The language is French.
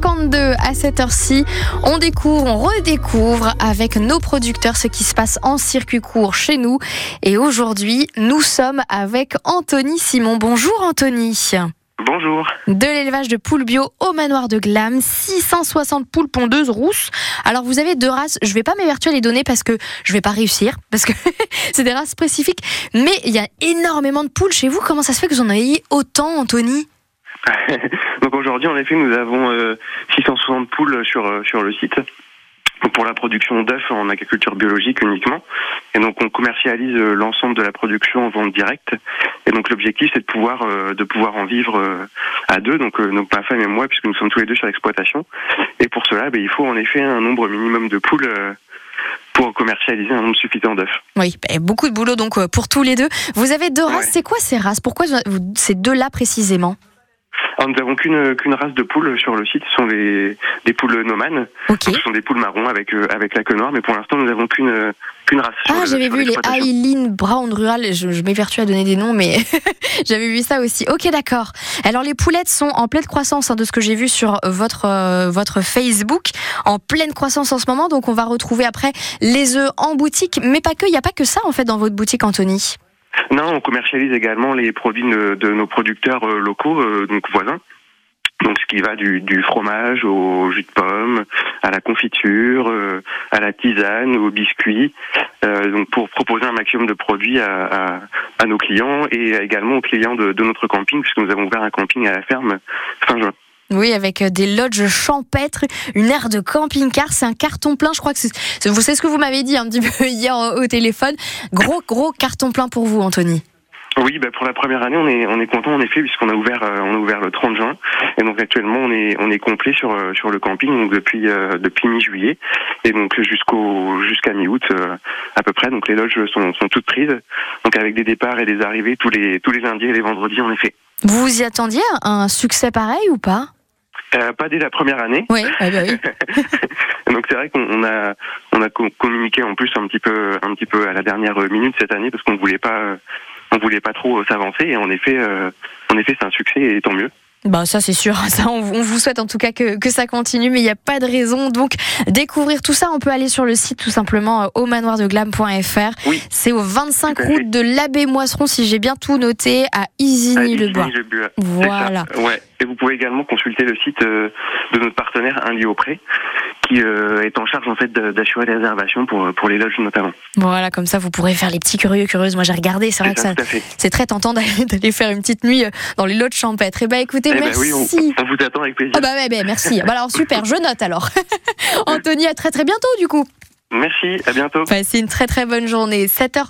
7h52 à cette heure-ci. On découvre, on redécouvre avec nos producteurs ce qui se passe en circuit court chez nous. Et aujourd'hui, nous sommes avec Anthony Simon. Bonjour Anthony. Bonjour. De l'élevage de poules bio au manoir de Glam, 660 poules pondeuses rousses. Alors vous avez deux races, je vais pas m'évertuer à les donner parce que je vais pas réussir, parce que c'est des races spécifiques, mais il y a énormément de poules chez vous. Comment ça se fait que vous en ayez autant, Anthony? Donc aujourd'hui, en effet, nous avons euh, 660 poules sur, euh, sur le site pour la production d'œufs en agriculture biologique uniquement. Et donc on commercialise euh, l'ensemble de la production en vente directe. Et donc l'objectif c'est de pouvoir euh, de pouvoir en vivre euh, à deux, donc, euh, donc ma femme et moi, puisque nous sommes tous les deux sur l'exploitation. Et pour cela, ben, il faut en effet un nombre minimum de poules euh, pour commercialiser un nombre suffisant d'œufs. Oui, bah, beaucoup de boulot donc euh, pour tous les deux. Vous avez deux races, Ouais. c'est quoi ces races? Pourquoi vous- ces deux-là précisément? Alors nous n'avons qu'une qu'une race de poules sur le site, ce sont des, des poules nomanes. Ok. Donc, ce sont des poules marrons avec euh, avec la queue noire, mais pour l'instant nous n'avons qu'une qu'une race. Ah, j'avais vu les. Aileen Brown Rural, je, je m'évertue à donner des noms, mais j'avais vu ça aussi. Ok, d'accord. Alors les poulettes sont en pleine croissance, hein, de ce que j'ai vu sur votre, euh, votre Facebook, en pleine croissance en ce moment, donc on va retrouver après les œufs en boutique, mais pas que, il n'y a pas que ça en fait dans votre boutique, Anthony. Non, on commercialise également les produits de, nos producteurs euh, locaux, euh, donc voisins. Donc ce qui va du, du fromage au jus de pomme, à la confiture, euh, à la tisane, aux biscuits. Euh, donc pour proposer un maximum de produits à, à, à nos clients et également aux clients de, de notre camping, puisque nous avons ouvert un camping à la ferme fin juin. Oui, avec euh, des lodges champêtres, une aire de camping-car, c'est un carton plein. Je crois que c'est, vous savez ce que vous m'avez dit un petit peu hier au téléphone. Gros, gros carton plein pour vous, Anthony. Oui, bah pour la première année, on est on est content en effet puisqu'on a ouvert euh, on a ouvert le 30 juin et donc actuellement on est on est complet sur euh, sur le camping donc depuis euh, depuis mi-juillet et donc jusqu'au jusqu'à mi-août euh, à peu près donc les loges sont sont toutes prises donc avec des départs et des arrivées tous les tous les lundis et les vendredis en effet. Vous vous y attendiez à un succès pareil ou pas? Euh, pas dès la première année. Oui, oui, bah oui. Donc c'est vrai qu'on on a on a co- communiqué en plus un petit peu un petit peu à la dernière minute cette année parce qu'on voulait pas on voulait pas trop s'avancer et en effet euh, en effet c'est un succès et tant mieux. Bah ça c'est sûr, ça on, on vous souhaite en tout cas que, que ça continue, mais il n'y a pas de raison. Donc découvrir tout ça, on peut aller sur le site tout simplement euh, au manoirdeglam.fr. Oui. C'est au 25 Tout à fait. route de l'Abbé Moisseron, si j'ai bien tout noté, à Isigny-le-Bois. Voilà. Ouais. Et vous pouvez également consulter le site euh, de notre partenaire Un lieu au pré, qui euh, est en charge en fait d'assurer les réservations pour pour les loges notamment. Voilà, comme ça vous pourrez faire les petits curieux curieuses. Moi j'ai regardé, c'est vrai que ça, c'est très tentant d'aller faire une petite nuit euh, dans les lots champêtres. Eh ben écoutez, Eh ben merci. oui, on, on vous attend avec plaisir. Ah bah ouais, bah, merci. Bah alors super, je note alors. Anthony, à très très bientôt du coup. Merci, à bientôt. Passez une très très bonne journée. 7h